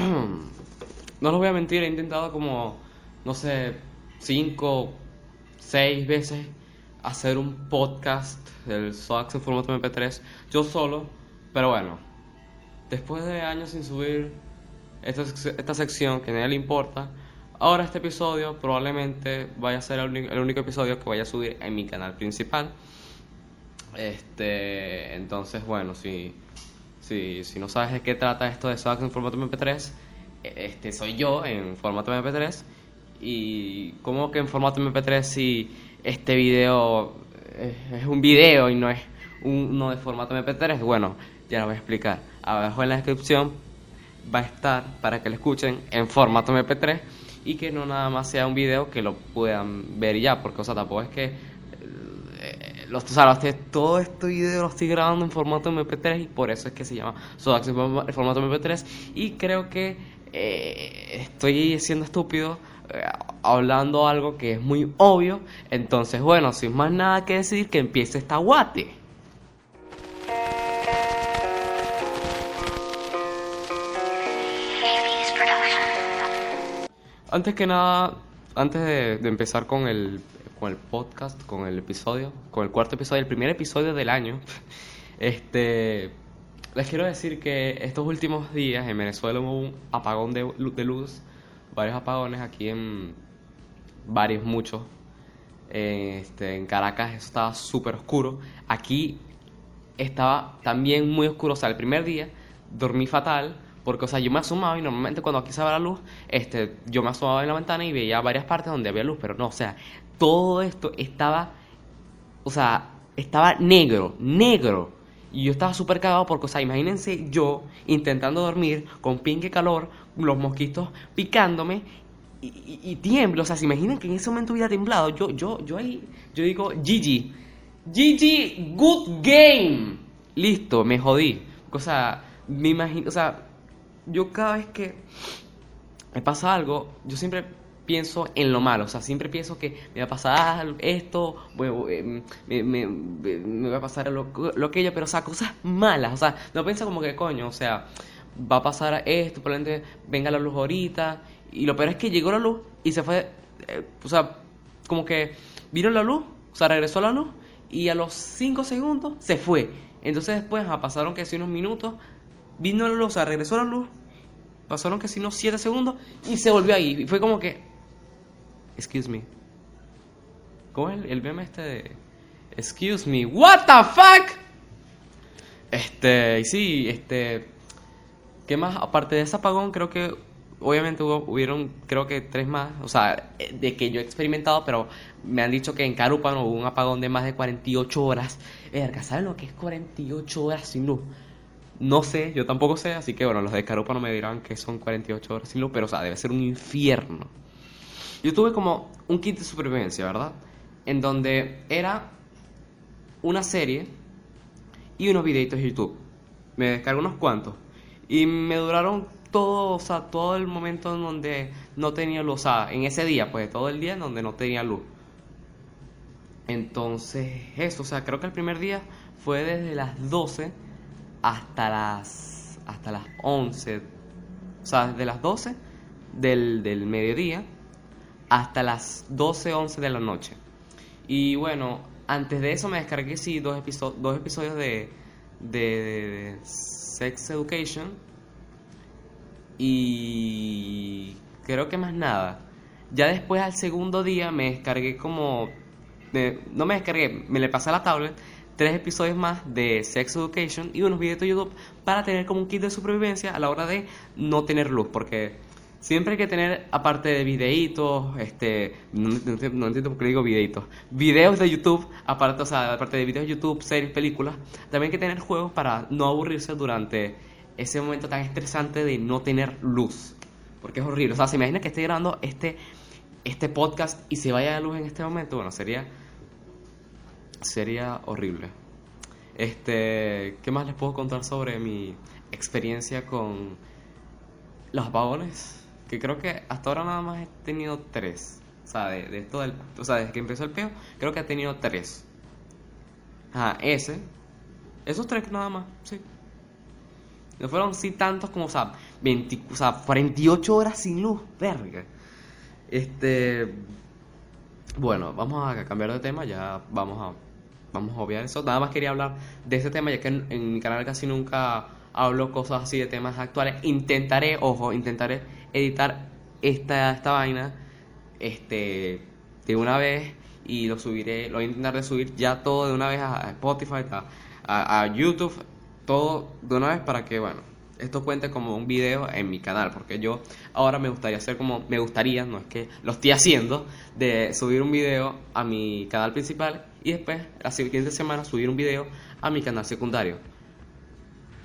no les voy a mentir, he intentado como, no sé, cinco, seis veces hacer un podcast del SOAX en formato MP3 yo solo, pero bueno, después de años sin subir esta, esta sección que a nadie le importa, ahora este episodio probablemente vaya a ser el, único- el único episodio que vaya a subir en mi canal principal. Este, entonces, bueno, si, si, si no sabes de qué trata esto de SOAX en formato MP3, este soy yo en formato MP3. Y como que en formato MP3 si este video es, un video y no es uno de formato MP3, bueno, ya lo voy a explicar. Abajo en la descripción va a estar para que lo escuchen en formato MP3 y que no nada más sea un video que lo puedan ver ya, porque o sea, tampoco es que los, o sea, los todo este video lo estoy grabando en formato MP3 y por eso es que se llama Sodax en forma- en formato MP3 y creo que eh, estoy siendo estúpido eh, hablando algo que es muy obvio, entonces bueno, sin más nada que decir que empiece esta guate. Antes que nada, antes de, de empezar con el, con el podcast, con el episodio, con el cuarto episodio, el primer episodio del año, este, les quiero decir que estos últimos días en Venezuela hubo un apagón de, lu- de luz, varios apagones aquí en varios, muchos. Este, en Caracas estaba súper oscuro. Aquí estaba también muy oscuro. O sea, el primer día dormí fatal. Porque, o sea, yo me asomaba y normalmente cuando aquí se va la luz, este, yo me asomaba en la ventana y veía varias partes donde había luz. Pero no, o sea, todo esto estaba, o sea, estaba negro, negro. Y yo estaba súper cagado porque, o sea, imagínense yo intentando dormir con pinque calor, los mosquitos picándome y, y, y tiemblo. O sea, se imaginan que en ese momento hubiera temblado. Yo, yo, yo ahí, yo digo, GG. GG, good game. Listo, me jodí. O sea, me imagino, o sea, yo cada vez que me pasa algo, yo siempre pienso en lo malo, o sea, siempre pienso que me va a pasar esto, bueno, eh, me, me- me- me va a pasar lo, lo aquello, pero o sea, cosas malas, o sea, no piensa como que coño, o sea, va a pasar esto, probablemente venga la luz ahorita, y lo peor es que llegó la luz y se fue, eh, o sea, como que vino la luz, o sea, regresó la luz, y a los 5 segundos se fue. Entonces después pasaron que si unos minutos, vino la luz, o sea, regresó la luz, pasaron que si unos 7 segundos y se volvió ahí. Y fue como que, excuse me. ¿Cómo es el, el meme este de, excuse me, what the fuck? Este, y sí, este, ¿qué más? Aparte de ese apagón, creo que obviamente hubo, hubieron, creo que tres más, o sea, eh, de que yo he experimentado, pero me han dicho que en Carúpano hubo un apagón de más de 48 horas. Verga, ¿saben lo que es 48 horas sin luz? No sé, yo tampoco sé, así que bueno, los de Carúpano me dirán que son 48 horas sin luz, pero o sea, debe ser un infierno. Yo tuve como un kit de supervivencia, ¿verdad? En donde era una serie y unos videitos de YouTube. Me descargué unos cuantos. Y me duraron todo, o sea, todo el momento en donde no tenía luz. O sea, en ese día, pues, todo el día en donde no tenía luz. Entonces, eso, o sea, creo que el primer día fue desde las 12 hasta las, hasta las 11. O sea, desde las 12 del, del mediodía hasta las 12, 11 de la noche. Y bueno, antes de eso me descargué sí dos, episo- dos episodios de, de, Sex Education. Y creo que más nada. Ya después al segundo día me descargué como... no me descargué, me le pasé a la tablet tres episodios más de Sex Education y unos videos de YouTube para tener como un kit de supervivencia a la hora de no tener luz. Porque siempre hay que tener, aparte de videitos, este, no, entiendo por qué digo videitos, videos de YouTube, aparte, o sea, aparte de videos de YouTube, series, películas, también hay que tener juegos para no aburrirse durante ese momento tan estresante de no tener luz. Porque es horrible. O sea, se imagina que esté grabando este, este podcast y se vaya la luz en este momento. Bueno, sería sería horrible. Este, ¿qué más les puedo contar sobre mi experiencia con los apagones? Que creo que hasta ahora nada más he tenido tres. O sea, de, todo o sea, desde que empezó el peo, creo que he tenido tres. Ajá, ese. Esos tres nada más, sí. No fueron sí tantos como, o sea, 20, o sea, 48 horas sin luz, verga. Este, bueno, vamos a cambiar de tema, ya vamos a, vamos a obviar eso. Nada más quería hablar de ese tema, ya que en mi canal casi nunca hablo cosas así de temas actuales. Intentaré, ojo, intentaré editar esta, esta vaina este, de una vez y lo subiré, lo voy a intentar de subir ya todo de una vez a Spotify, a, a- a YouTube, todo de una vez para que, bueno, esto cuente como un video en mi canal, porque yo ahora me gustaría hacer como, me gustaría, no es que lo estoy haciendo, de subir un video a mi canal principal y después, la siguiente semana, subir un video a mi canal secundario.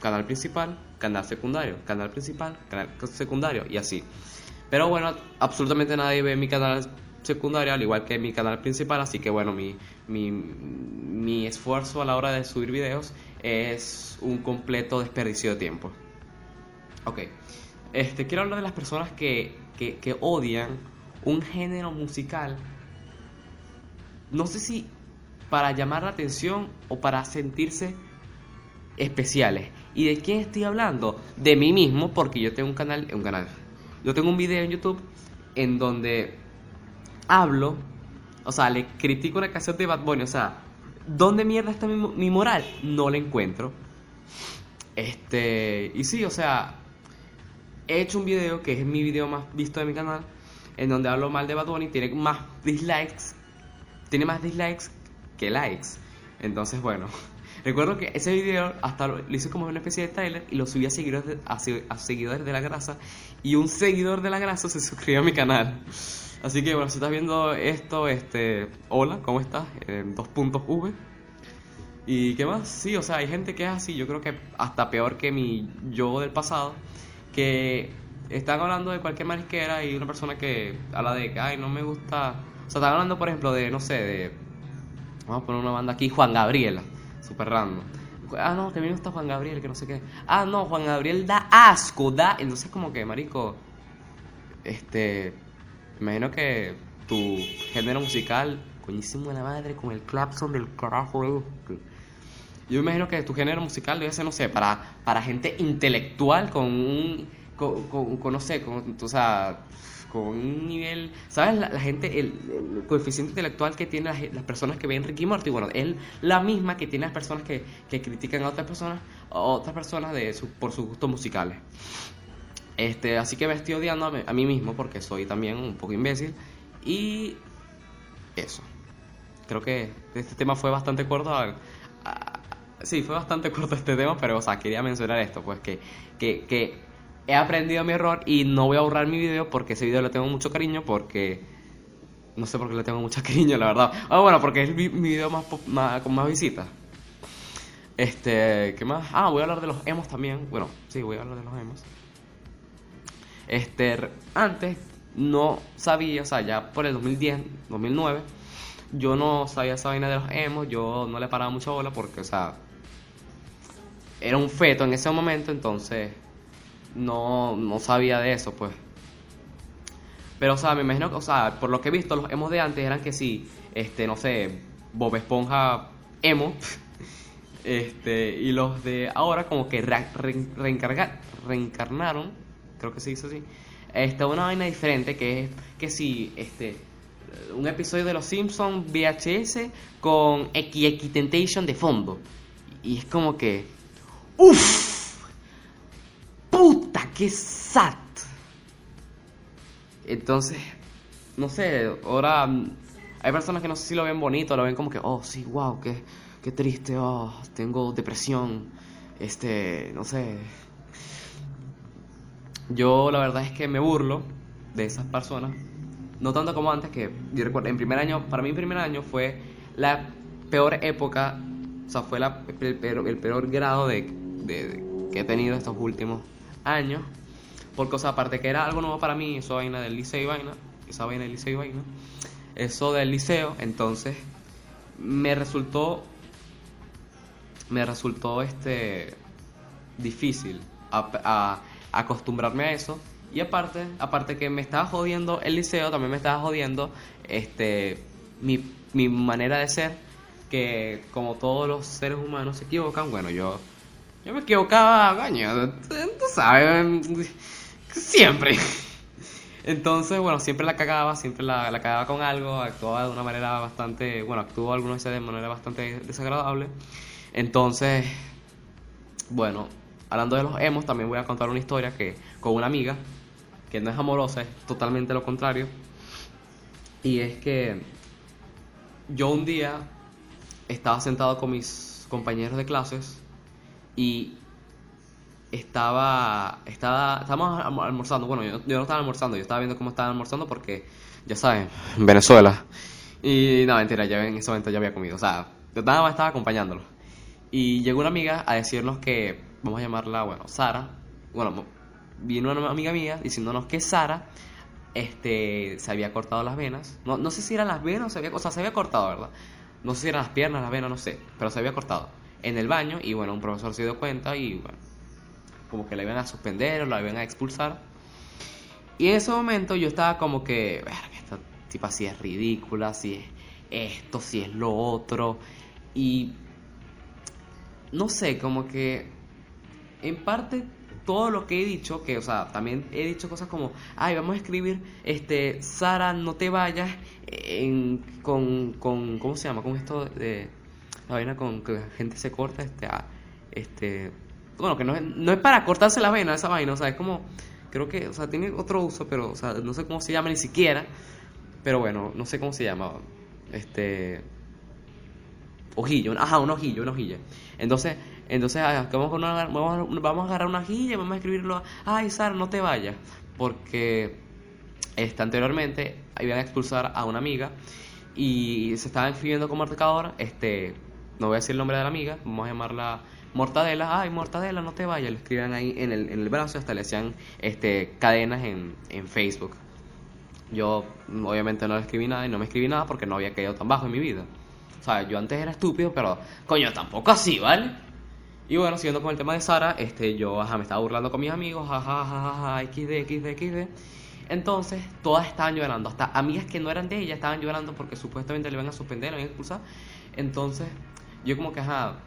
Canal principal, canal secundario, canal principal, canal secundario y así. Pero bueno, absolutamente nadie ve mi canal secundario, al igual que mi canal principal, así que bueno, mi, mi, esfuerzo a la hora de subir videos es un completo desperdicio de tiempo. Ok, este, quiero hablar de las personas que, que odian un género musical, no sé si para llamar la atención o para sentirse especiales. ¿Y de quién estoy hablando? De mí mismo, porque yo tengo un canal, un canal. Yo tengo un video en YouTube en donde hablo, o sea, le critico una canción de Bad Bunny, o sea, ¿dónde mierda está mi, mi moral? No la encuentro. Este, y sí, o sea, he hecho un video que es mi video más visto de mi canal, en donde hablo mal de Bad Bunny, tiene más dislikes, tiene más dislikes que likes. Entonces, bueno, recuerdo que ese video hasta lo, hice como una especie de trailer y lo subí a seguidores de, seguidores de la grasa y un seguidor de la grasa se suscribió a mi canal. Así que bueno, si estás viendo esto, este, hola, ¿cómo estás? En dos puntos V. ¿Y qué más? Sí, o sea, hay gente que es así, yo creo que hasta peor que mi yo del pasado, que están hablando de cualquier marisquera y una persona que habla de ay, no me gusta... O sea, están hablando, por ejemplo, de, no sé, de... Vamos a poner una banda aquí, Juan Gabriela, super random. Ah, no, me gusta Juan Gabriel, que no sé qué. Ah, no, Juan Gabriel da asco, da... Entonces como que, marico, este... Imagino que tu género musical, coñísimo de la madre, con el clapson del carajo, este. Yo imagino que tu género musical debe ser, no sé, para, para gente intelectual con un, con, con- con, no sé, con, o sea, con un nivel, ¿sabes? La, gente, el, coeficiente intelectual que tienen las, personas que ven Ricky Morty, bueno, es la misma que tiene las personas que, que critican a otras personas, a otras personas de su- por sus gustos musicales. Este, así que me estoy odiando a mí, mismo porque soy también un poco imbécil y eso. Creo que este tema fue bastante corto. sí, fue bastante corto este tema, pero o sea, quería mencionar esto, pues que, que, que he aprendido mi error y no voy a borrar mi video porque ese video le tengo mucho cariño porque no sé por qué le tengo mucho cariño, la verdad. Ah, bueno, porque es mi, video más, más- con más visitas. Este, ¿qué más? Ah, voy a hablar de los emos también. Bueno, sí, voy a hablar de los emos. Este, antes no sabía, o sea, ya por el 2010, 2009, yo no sabía esa vaina de los emos, yo no le paraba mucha bola porque, o sea, era un feto en ese momento, entonces no, no sabía de eso, pues. Pero, o sea, me imagino que, o sea, por lo que he visto, los emos de antes eran que sí, este, no sé, Bob Esponja emo, este, y los de ahora como que re- re- reencarnaron, creo que se dice así, este, una vaina diferente que es que sí, este, un episodio de Los Simpsons VHS con XX Temptation de fondo. Y es como que, uff, qué sad. Entonces, no sé, ahora mm, hay personas que no sé si lo ven bonito, lo ven como que, oh, sí, wow, qué, qué triste, oh, tengo depresión, este, no sé. Yo la verdad es que me burlo de esas personas, no tanto como antes, que yo recuerdo, en primer año, para mí primer año fue la peor época, o sea, fue la, el, peor, el peor grado de, de- de- que he tenido estos últimos años. Porque, o sea, aparte que era algo nuevo para mí, eso vaina del liceo y vaina, esa vaina del liceo y vaina, eso del liceo, entonces me resultó, me resultó este difícil a- acostumbrarme a eso. Y aparte, aparte que me estaba jodiendo el liceo, también me estaba jodiendo este mi, mi manera de ser, que como todos los seres humanos se equivocan, bueno, yo Yo me equivocaba, coño, tú sabes, siempre. Entonces, bueno, siempre la cagaba, siempre la, la cagaba con algo, actuaba de una manera bastante, bueno, actuó algunas veces de manera bastante desagradable. Entonces, bueno, hablando de los emos, también voy a contar una historia que con una amiga, que no es amorosa, es totalmente lo contrario. Y es que yo un día estaba sentado con mis compañeros de clases y estaba, estaba, estábamos alm- almorzando, bueno, yo, yo no estaba almorzando, yo estaba viendo cómo estaban almorzando porque, ya saben, Venezuela. Y no, mentira, ya en ese momento ya había comido, o sea, yo nada más estaba acompañándolo. Y llegó una amiga a decirnos que, vamos a llamarla, bueno, Sara, bueno, vino una amiga mía diciéndonos que Sara, este, se había cortado las venas, no, no sé si eran las venas o se había, o sea, se había cortado, ¿verdad? No sé si eran las piernas, las venas, no sé, pero se había cortado en el baño y bueno, un profesor se dio cuenta y bueno, como que la iban a suspender o la iban a expulsar. Y en ese momento yo estaba como que, esta tipa si es ridícula, si es esto, si es lo otro. Y no sé, como que en parte todo lo que he dicho, que o sea, también he dicho cosas como, ay, vamos a escribir, este, Sara, no te vayas en, con, con, ¿cómo se llama? Con esto de, la vaina con que la gente se corta, este, este, bueno, que no es, no es para cortarse la vena esa vaina, o sea, es como, creo que, o sea, tiene otro uso, pero, o sea, no sé cómo se llama ni siquiera, pero bueno, no sé cómo se llama, este, ojillo, ajá, un ojillo, una hojilla. Entonces, entonces ah, vamos, con una- vamos, vamos a agarrar una hojilla y vamos a escribirlo, ay, Sara, no te vayas, porque este, anteriormente iban a expulsar a una amiga y se estaba inscribiendo como marcador, este, no voy a decir el nombre de la amiga, vamos a llamarla Mortadela, ay, Mortadela, no te vayas, le escribían ahí en el, en el brazo, hasta le hacían este, cadenas en, en Facebook. Yo obviamente no le escribí nada y no me escribí nada porque no había caído tan bajo en mi vida. O sea, yo antes era estúpido, pero coño, tampoco así, ¿vale? Y bueno, siguiendo con el tema de Sara, este, yo ajá, me estaba burlando con mis amigos, jajaja, jajaja, XD, XD, XD. Entonces, todas estaban llorando, hasta amigas que no eran de ella estaban llorando porque supuestamente le iban a suspender, le iban a expulsar. Entonces, yo como que, ajá,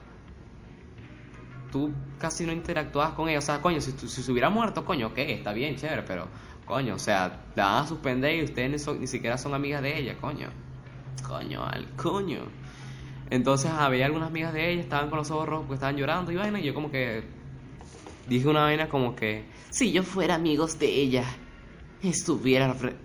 tú casi no interactuabas con ella. O sea, coño, si, si se hubiera muerto, coño, ok, está bien, chévere, pero, coño, o sea, la van a suspender y ustedes ni, son- ni siquiera son amigas de ella, coño. Coño, al coño. Entonces, había algunas amigas de ella, estaban con los ojos rojos porque estaban llorando y vaina, y yo como que dije una vaina como que, si yo fuera amigos de ella, estuviera... fre-".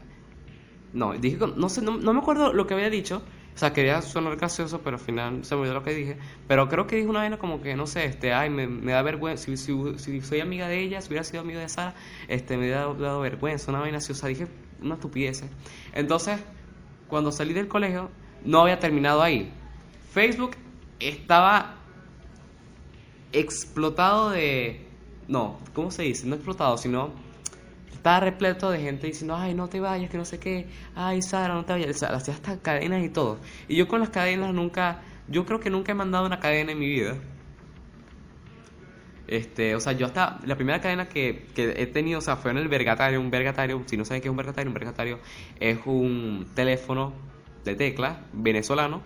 No, dije, no sé, no, no me acuerdo lo que había dicho. O sea, quería sonar gracioso, pero al final se me olvidó lo que dije. Pero creo que dije una vaina como que, no sé, este, ay, me, me da vergüenza. Si, si, si soy amiga de ella, si hubiera sido amigo de Sara, este, me hubiera dado, vergüenza, una vaina así. O sea, dije una estupidez. Entonces, cuando salí del colegio, no había terminado ahí. Facebook estaba explotado de... No, ¿cómo se dice? No explotado, sino estaba repleto de gente diciendo, ay, no te vayas, que no sé qué, ay, Sara, no te vayas. O sea, hacía hasta cadenas y todo. Y yo con las cadenas nunca, yo creo que nunca he mandado una cadena en mi vida. Este, o sea, yo hasta la primera cadena que, que he tenido, o sea, fue en el Vergatario. Un Vergatario, si no saben qué es un Vergatario, un Vergatario es un teléfono de tecla venezolano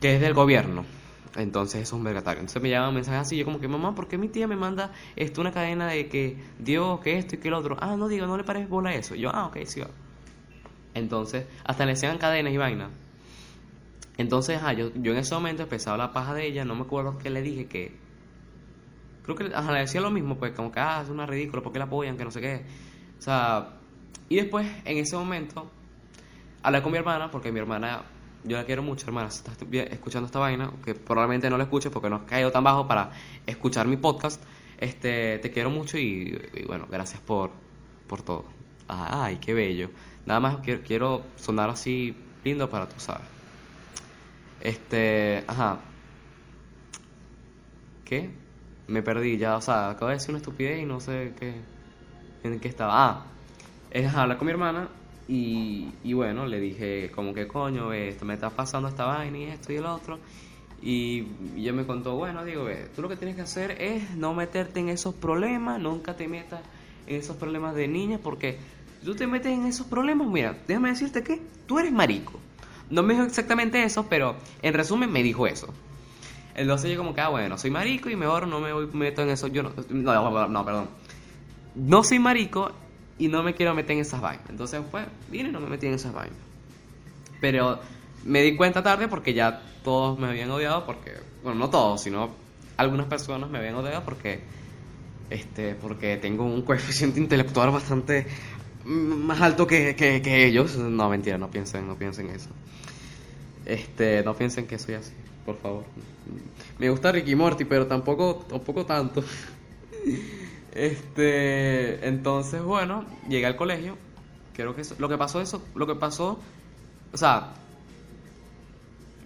que es del gobierno. Entonces eso es un vergatario. Entonces me llaman mensajes así, yo como que, mamá, ¿por qué mi tía me manda esto, una cadena de que Dios, que esto y que lo otro? Ah, no digo, no le parece bola eso. Yo, ah, ok, sí. Entonces, hasta le decían cadenas y vaina. Entonces, ah, yo, yo en ese momento empezaba la paja de ella, no me acuerdo qué le dije que... Creo que ajá, le decía lo mismo, pues como que, ah, es una ridícula, ¿por qué la apoyan? Que no sé qué. O sea, y después, en ese momento, hablé con mi hermana, porque mi hermana, yo la quiero mucho, hermana, si estás escuchando esta vaina, que probablemente no la escuches porque no has caído tan bajo para escuchar mi podcast, este, te quiero mucho y, y bueno, gracias por, por todo. Ay, qué bello. Nada más quiero, quiero sonar así lindo para tú sabes. Este, ajá. ¿Qué? Me perdí ya, o sea, acabo de decir una estupidez y no sé qué, en qué estaba. Ah, es hablar con mi hermana y, bueno, le dije como que coño, esto me está pasando esta vaina y esto y el otro. Y, ella me contó, bueno, digo, tú lo que tienes que hacer es no meterte en esos problemas, nunca te metas en esos problemas de niñas porque tú te metes en esos problemas, mira, déjame decirte que tú eres marico. No me dijo exactamente eso, pero en resumen me dijo eso. Entonces yo como que, ah, bueno, soy marico y mejor no me voy, meto en eso. Yo no, no, perdón. No soy marico y no me quiero meter en esas vainas. Entonces, pues, vine y no me metí en esas vainas. Pero me di cuenta tarde porque ya todos me habían odiado porque, bueno, no todos, sino algunas personas me habían odiado porque, este, porque tengo un coeficiente intelectual bastante más alto que, que, que ellos. No, mentira, no piensen, no piensen eso. Este, no piensen que soy así, por favor. Me gusta Ricky Morty, pero tampoco, tampoco tanto. Este, entonces, bueno, llegué al colegio. Creo que eso- lo que pasó eso, lo que pasó, o sea,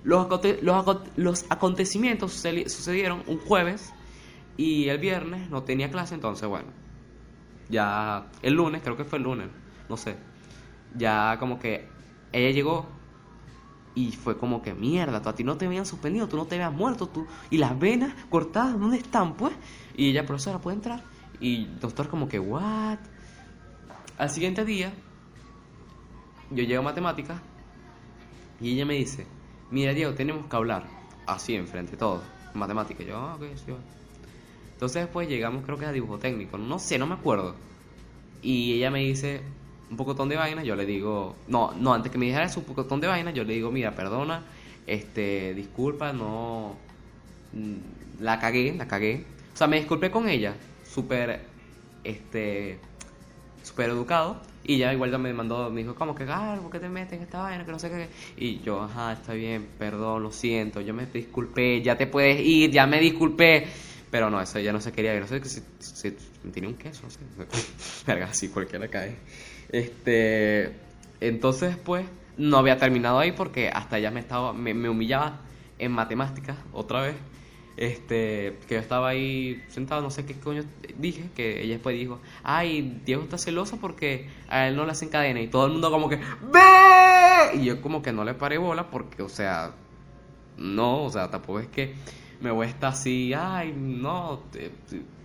los, aconte- los, los acontecimientos sucedi- sucedieron un jueves y el viernes no tenía clase, entonces bueno, ya el lunes, creo que fue el lunes, no sé, ya como que ella llegó y fue como que mierda, tú a ti no te habían suspendido, tú no te habías muerto, tú y las venas cortadas, ¿dónde están pues? Y ella, profesora, ¿puede entrar? Y doctor como que, ¿what? Al siguiente día, yo llego a matemáticas y ella me dice, mira Diego, tenemos que hablar, así enfrente de todos, matemáticas. Y yo, ah, ok, sí, va". Entonces después llegamos creo que a dibujo técnico, no sé, no me acuerdo. Y ella me dice un pocotón de vainas, yo le digo, no, no, antes que me dijera su pocotón de vainas, yo le digo, mira, perdona, este, disculpa, no, mm, la cagué, la cagué. O sea, me disculpé con ella, súper, este, súper educado. Y ya igual ya me mandó, me dijo, ¿cómo que, ah, ¿por qué te metes en esta vaina? Que no sé qué. Y yo, ajá, está bien, perdón, lo siento, yo me disculpé, ya te puedes ir, ya me disculpé. Pero no, eso ya no se quería. No sé si, si, si un queso, no sé. Verga, así cualquiera cae. Este. Entonces después no había terminado ahí porque hasta ella me estaba. me, me humillaba en matemáticas otra vez. Este, que yo estaba ahí sentado, no sé qué coño dije, que ella después dijo, ay, Diego está celoso porque a él no le hacen cadena y todo el mundo como que, ¡ve! Y yo como que no le paré bola porque, o sea, no, o sea, tampoco es que me voy a estar así, ay, no, te-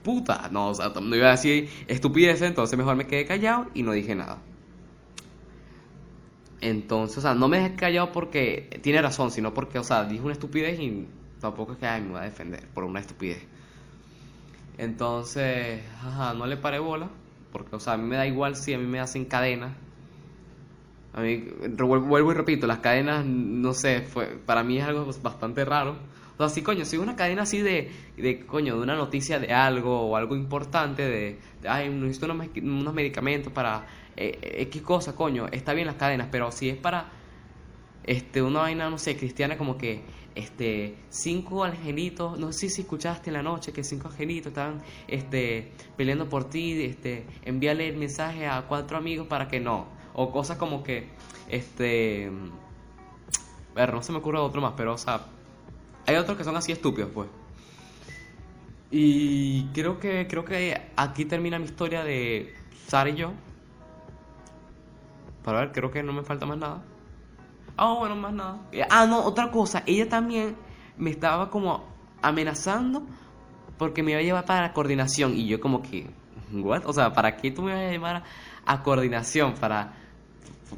puta, no, o sea, no iba a decir estupideces, entonces mejor me quedé callado y no dije nada. Entonces, o sea, no me dejé callado porque tiene razón, sino porque, o sea, dije una estupidez y tampoco es que ay, me voy a defender por una estupidez. Entonces, ajá, no le paré bola, porque, o sea, a mí me da igual si a mí me hacen cadena. A mí, vuelvo y repito, las cadenas, no sé, fue, para mí es algo bastante raro. O sea, sí, coño, si una cadena así de, de, coño, de una noticia de algo o algo importante, de, de, ay, necesito unos, unos medicamentos para eh, X cosa, coño, está bien las cadenas, pero si es para este, una vaina, no sé, cristiana como que, este, cinco angelitos, no sé si escuchaste en la noche que cinco angelitos estaban, este, peleando por ti, este, envíale el mensaje a cuatro amigos para que no, o cosas como que, este, ver, no se me ocurre otro más, pero, o sea, hay otros que son así estúpidos, pues. Y creo que, creo que aquí termina mi historia de Sara y yo. Para ver, creo que no me falta más nada. Ah, bueno, más nada. Eh, Ah, no, otra cosa. Ella también me estaba como amenazando porque me iba a llevar para la coordinación. Y yo como que, ¿what? O sea, ¿para qué tú me vas a llevar a, coordinación? Para,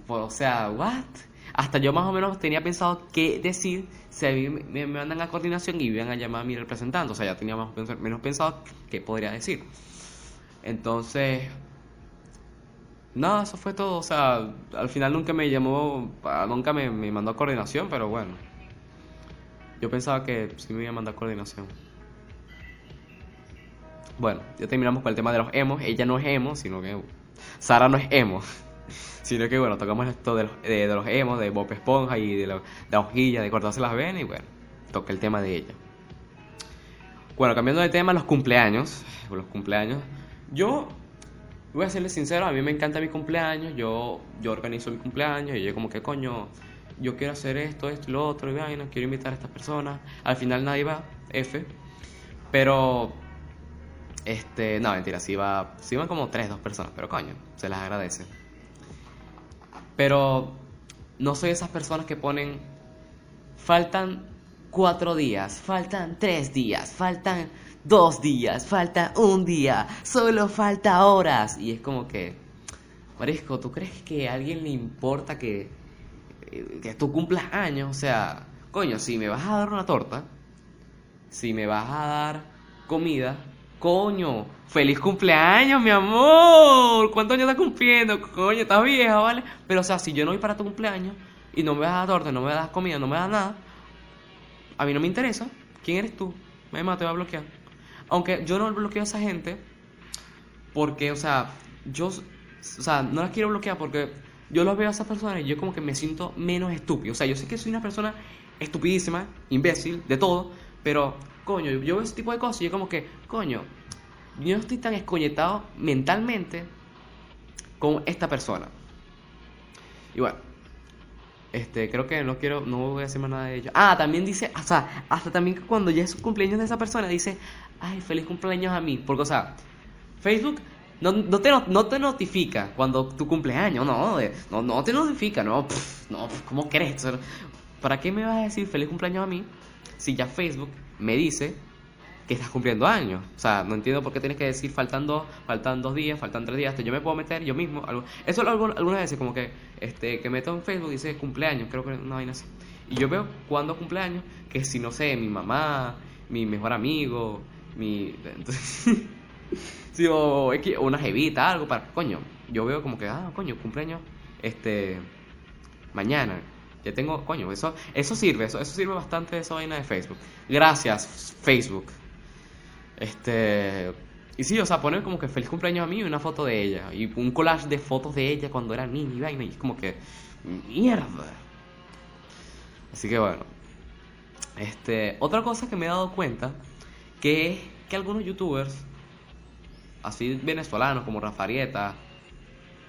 o sea, ¿what? Hasta yo más o menos tenía pensado qué decir si a mí me, me mandan a coordinación y iban a llamar a mi representante. O sea, ya tenía más menos pensado qué podría decir. Entonces, Nada, eso fue todo. O sea, al final nunca me llamó, nunca me, me mandó a coordinación, pero bueno. Yo pensaba que sí me iba a mandar coordinación. Bueno, ya terminamos con el tema de los emos. Ella no es emo, sino que Sara no es emo. Sino que bueno, tocamos esto de los, de, de los emos, de Bob Esponja y de la, de la hojilla, de cortarse las venas y bueno, toca el tema de ella. Bueno, cambiando de tema, los cumpleaños. Los cumpleaños. Yo voy a serles sincero, a mí me encanta mi cumpleaños, yo, yo organizo mi cumpleaños y yo como que coño, yo quiero hacer esto, esto y lo otro, y vaina, quiero invitar a estas personas. Al final nadie va, F. Pero, este, no, mentira, sí va, sí van como tres, dos personas, pero coño, se les agradece. Pero no soy esas personas que ponen, faltan cuatro días, faltan tres días, faltan dos días, falta un día, solo falta horas. Y es como que, Marisco, ¿tú crees que a alguien le importa que, eh, que tú cumplas años? O sea, coño, si me vas a dar una torta, si me vas a dar comida, coño, feliz cumpleaños, mi amor. ¿Cuántos años estás cumpliendo? Coño, estás vieja, ¿vale? Pero, o sea, si yo no voy para tu cumpleaños y no me dar torta, no me das comida, no me das nada, a mí no me interesa. ¿Quién eres tú? Me te va a bloquear. Aunque yo no bloqueo a esa gente porque, o sea, yo, o sea, no las quiero bloquear porque yo los veo a esas personas y yo como que me siento menos estúpido. O sea, yo sé que soy una persona estupidísima, imbécil, de todo, pero, coño, yo veo ese tipo de cosas y yo como que, coño, yo no estoy tan escoñetado mentalmente con esta persona. Y bueno, este, creo que no quiero, no voy a decir más nada de ello. Ah, también dice, o sea, hasta también cuando ya es cumpleaños de esa persona, dice, ay, feliz cumpleaños a mí. Porque, o sea, Facebook no, no, te, no te notifica cuando tu cumpleaños, no, no, no te notifica, no, no, ¿cómo crees? ¿Para qué me vas a decir feliz cumpleaños a mí si ya Facebook me dice que estás cumpliendo años. O sea, no entiendo por qué tienes que decir faltando faltan dos días, faltan tres días. Yo me puedo meter yo mismo. Algo, eso lo algunas veces, como que este que meto en Facebook y dice cumpleaños, creo que no hay así. Y yo veo cuando cumpleaños, que si no sé, mi mamá, mi mejor amigo, mi. Entonces, sí, o, una jevita, algo para. Coño, yo veo como que, ah, coño, cumpleaños, este. Mañana. Ya tengo, coño, eso, eso sirve, eso, eso sirve bastante esa vaina de Facebook. Gracias, Facebook. Este. Y sí, o sea, poner como que feliz cumpleaños a mí y una foto de ella. Y un collage de fotos de ella cuando era niña y vaina. Y es como que. Mierda. Así que bueno. Este. Otra cosa que me he dado cuenta. Que es que algunos youtubers. Así venezolanos como Rafarieta.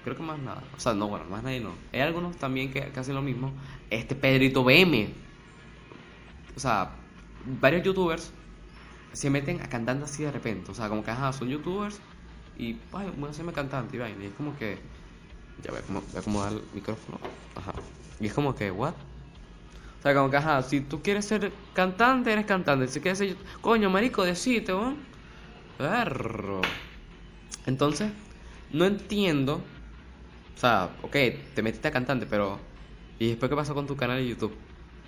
Creo que más nada. O sea, no, bueno, más nadie no. Hay algunos también que, que hacen lo mismo. Este Pedrito BM. O sea, varios youtubers se meten a cantando así de repente. O sea, como que, ajá, son youtubers y, ay, voy a hacerme cantante y vaina. Y es como que, ya cómo, ve cómo el micrófono. Ajá. Y es como que, ¿what? O sea, como que, ajá, si tú quieres ser cantante, eres cantante. Si quieres ser, coño, marico, decite, ¿no? Perro. Entonces, no entiendo. O sea, ok, te metiste a cantante, pero. ¿Y después qué pasó con tu canal de YouTube?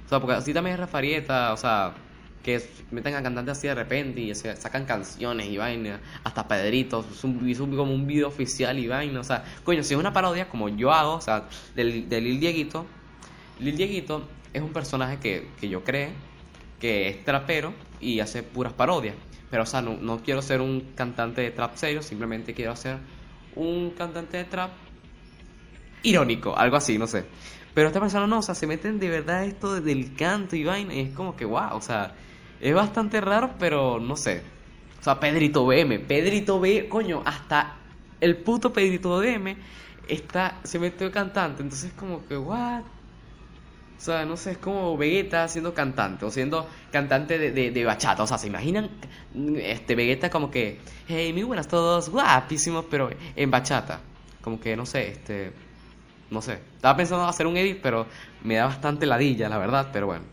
O sea, porque así tambies Rafarieta, o sea, que meten a cantantes así de repente y sacan canciones y vaina, hasta Pedrito, es un, como un video oficial y vaina, o sea, coño, si es una parodia como yo hago, o sea, del, de Lil Dieguito, Lil Dieguito es un personaje que, que yo creo que es trapero y hace puras parodias, pero o sea, no, no quiero ser un cantante de trap serio, simplemente quiero ser un cantante de trap irónico, algo así, no sé. Pero esta persona no, o sea, se meten de verdad esto del canto y vaina, y es como que, wow, o sea, es bastante raro, pero no sé. O sea, Pedrito BM, Pedrito B, coño, hasta el puto Pedrito BM está, se metió cantante, entonces como que, what? O sea, no sé, es como Vegeta siendo cantante, o siendo cantante de, de, bachata. O sea, ¿se imaginan? Este Vegeta como que, hey, muy buenas todos, guapísimos, pero en bachata. Como que, no sé, este... No sé. Estaba pensando hacer un edit, pero me da bastante ladilla, la verdad, pero bueno.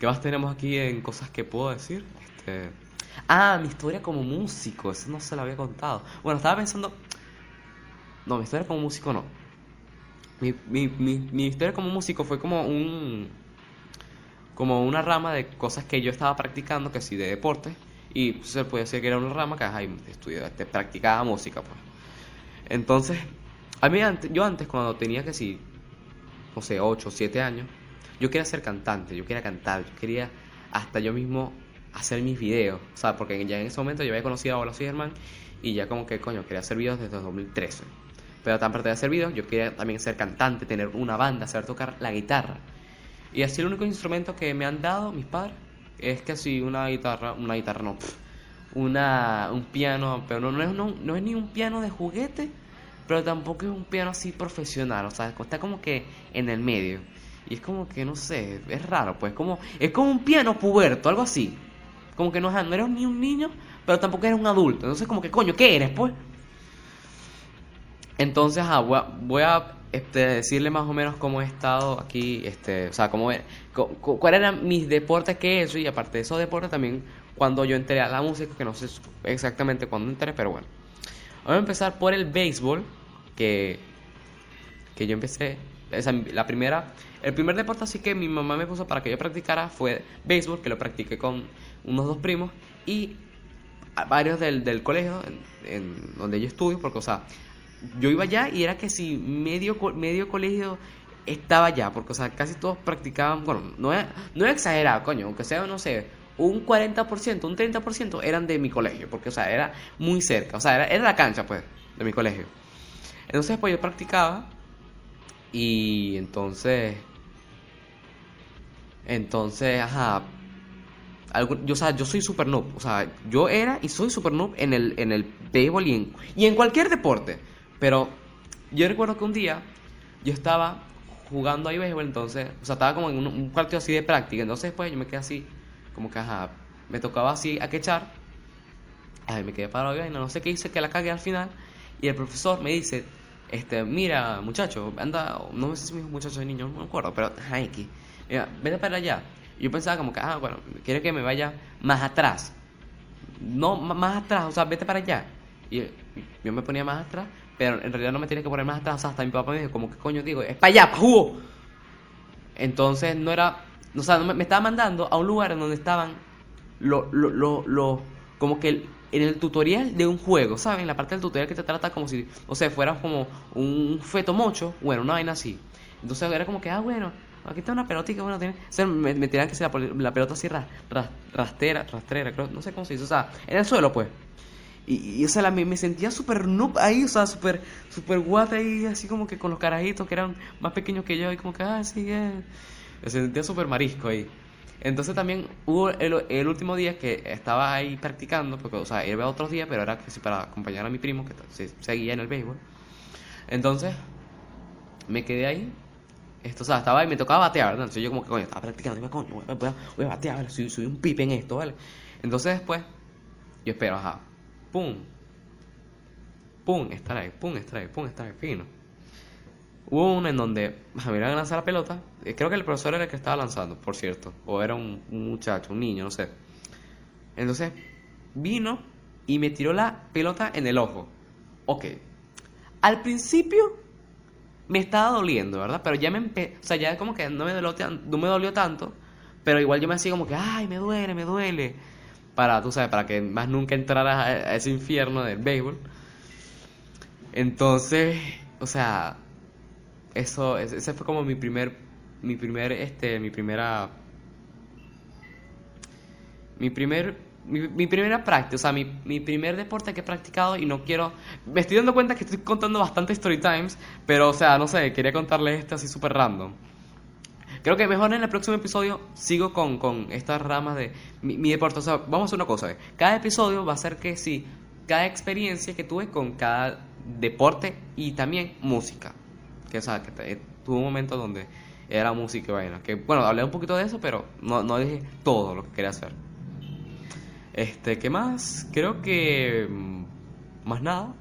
¿Qué más tenemos aquí en cosas que puedo decir? Este... Ah, mi historia como músico, eso no se lo había contado. Bueno, estaba pensando... No, mi historia como músico no. Mi, mi, mi, mi historia como músico fue como un... Como una rama de cosas que yo estaba practicando, que sí, de deporte. Y se puede decir que era una rama que estudiaba, este, practicaba música, pues. Entonces, a mí yo antes cuando tenía que sí, no sé, 8 o 7 años, yo quería ser cantante, yo quería cantar, yo quería hasta yo mismo hacer mis videos, o sea, porque ya en ese momento yo había conocido a Hola Soy y ya como que, coño, quería hacer videos desde 2013. Pero aparte de hacer videos, yo quería también ser cantante, tener una banda, saber tocar la guitarra. Y así el único instrumento que me han dado mis padres es que así una guitarra, una guitarra no, una, un piano, pero no, no, es, no, no es ni un piano de juguete, pero tampoco es un piano así profesional, o sea, está como que en el medio. Y es como que, no sé, es raro, pues. Como, es como un piano puberto, algo así. Como que no, no eres ni un niño, pero tampoco eres un adulto. Entonces, como que, coño, ¿qué eres, pues? Entonces, voy a, este, decirle más o menos cómo he estado aquí, este, o sea, cómo, cuáles eran mis deportes que he hecho. Y aparte de esos deportes, también cuando yo entré a la música, que no sé exactamente cuándo entré, pero bueno. Vamos a empezar por el béisbol, que, que yo empecé esa, la primera, el primer deporte así que mi mamá me puso para que yo practicara fue béisbol, que lo practiqué con unos dos primos y a varios del, del colegio en, en donde yo estudio, porque, o sea, yo iba allá y era que si medio, medio colegio estaba allá, porque, o sea, casi todos practicaban, bueno, no es, no exagerado, coño, aunque sea, no sé, un 40%, un 30% eran de mi colegio, porque, o sea, era muy cerca, o sea, era, era la cancha, pues, de mi colegio. Entonces, pues yo practicaba y entonces, entonces, ajá, yo, o sea, yo soy super noob, o sea, yo era y soy super noob en el, en el béisbol y en, y en cualquier deporte, pero yo recuerdo que un día yo estaba jugando ahí béisbol, entonces, o sea, estaba como en un, un partido así de práctica, entonces después yo me quedé así, como que, ajá, me tocaba así a quechar, ay, me quedé parado y no sé qué hice, que la cagué al final, y el profesor me dice, este, mira, muchacho, anda, no sé si me dijo muchacho de niño, no me acuerdo, pero, ajá, X, mira, vete para allá. Y yo pensaba como que, ah, bueno, quiere que me vaya más atrás. No, más atrás, o sea, vete para allá. Y yo me ponía más atrás, pero en realidad no me tenía que poner más atrás, sea, hasta mi papá me dijo, como que coño digo, es para allá, pa' jugo. Entonces no era, o sea, me, me estaba mandando a un lugar en donde estaban lo, lo, lo, lo- como que en el tutorial de un juego, ¿saben? La parte del tutorial que te trata como si, o sea, fuera como un feto mocho, bueno, una vaina así. Entonces era como que, ah, bueno, aquí está una pelotita, bueno, tiene, o sea, me, tenían que poli- la pelota así ras- ras- rastera, rastrera, creo, no sé cómo se dice, o sea, en el suelo, pues. Y, y, o sea, la- me, me sentía súper noob ahí, o sea, súper, súper guata ahí, así como que con los carajitos que eran más pequeños que yo, y como que, ah, sí, eh. Me sentía súper marisco ahí. Entonces también hubo el, el último día que estaba ahí practicando, porque, o sea, iba otros días, pero era sí para acompañar a mi primo que se- seguía en el béisbol. Entonces, me quedé ahí. Esto, o sea, estaba ahí, me tocaba batear, ¿verdad? Entonces yo como que, coño, estaba practicando, digo, coño, voy a, batear, soy, soy un pipe en esto, ¿vale? Entonces después, yo espero, ajá, pum, pum, strike, pum, strike, pum, strike, fino. Hubo una en donde a lanzar la pelota, eh, creo que el profesor era el que estaba lanzando, por cierto, o era un, muchacho, un niño, no sé. Entonces, vino y me tiró la pelota en el ojo. Ok, al principio me estaba doliendo, ¿verdad? Pero ya me empe... O sea, ya como que no me, dolió no me dolió tanto, pero igual yo me hacía como que, ay, me duele, me duele. Para, tú sabes, para que más nunca entraras a, ese infierno del béisbol. Entonces, o sea, eso, ese fue como mi primer, mi primer, este, mi primera, mi primer, mi, primera práctica, o sea, mi, mi primer deporte que he practicado y no quiero, me estoy dando cuenta que estoy contando bastante story times, pero, o sea, no sé, quería contarles este así súper random. Creo que mejor en el próximo episodio sigo con, con estas ramas de mi, mi deporte. O sea, vamos a hacer una cosa. Cada episodio va a ser que sí, cada experiencia que tuve con cada deporte y también música. Que, o sea, que tuve un momento donde era música y vaina. Que, bueno, hablé un poquito de eso, pero no, no dije todo lo que quería hacer. Este, ¿qué más? Creo que... mm, Más nada.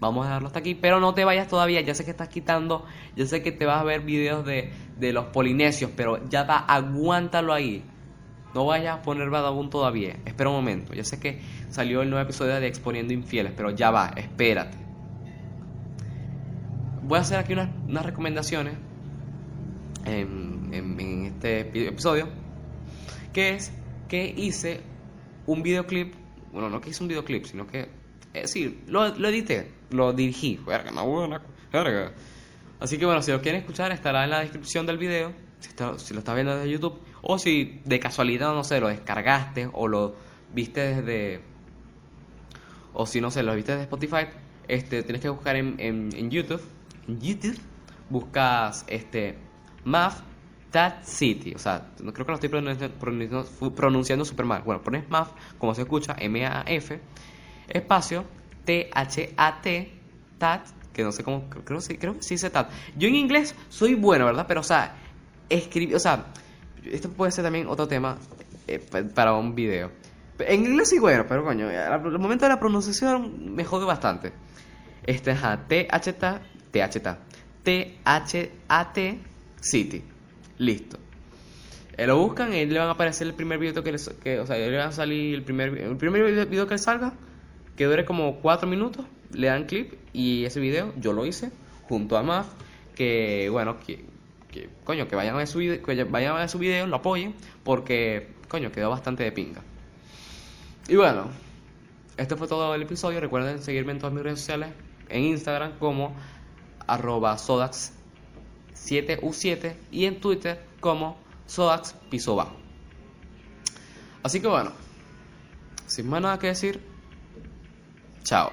Vamos a dejarlo hasta aquí, pero no te vayas todavía. Ya sé que estás quitando, ya sé que te vas a ver videos de, de los polinesios, pero ya va, aguántalo ahí. No vayas a poner Badabun todavía. Espera un momento. Ya sé que salió el nuevo episodio de Exponiendo Infieles, pero ya va, espérate. Voy a hacer aquí unas, unas recomendaciones en, en- este epi- episodio. Que es que hice un videoclip. Bueno, no que hice un videoclip, sino que. eh, sí, lo, lo edité, lo dirigí. Verga, una buena. Verga. Así que bueno, si lo quieren escuchar, estará en la descripción del video. Si, está- si lo estás viendo desde YouTube. O si de casualidad, no sé, lo descargaste o lo viste desde. O si no sé, lo viste desde Spotify. Este, tienes que buscar en, en, en YouTube. En YouTube. Buscas este. Math That City. O sea, no creo que lo estoy pronunciando, pronunciando, super mal. Bueno, pones Math, como se escucha, M-A-F. Espacio T-H-A-T. Tat. Que no sé cómo. Creo, creo, que sí dice Tat. Yo en inglés soy bueno, ¿verdad? Pero, o sea, escribir. O sea, esto puede ser también otro tema eh, pa- para un video. En inglés sí bueno, pero coño, al momento de la pronunciación me jode bastante. Este es T-H-T, T-H-T, T-H-A-T, City. Listo. Eh, lo buscan y le van a aparecer el primer video que les, que, o sea, le van a salir el primer, el primer video, que salga, que dure como 4 minutos, le dan clip y ese video yo lo hice junto a Maf que, bueno, que, que coño, que vayan a ver su video, que vayan a ver su video, lo apoyen, porque, coño, quedó bastante de pinga. Y bueno, este fue todo el episodio. Recuerden seguirme en todas mis redes sociales, en Instagram como arroba sodax7u7 y en Twitter como sodax piso bajo. Así que bueno, sin más nada que decir, chao.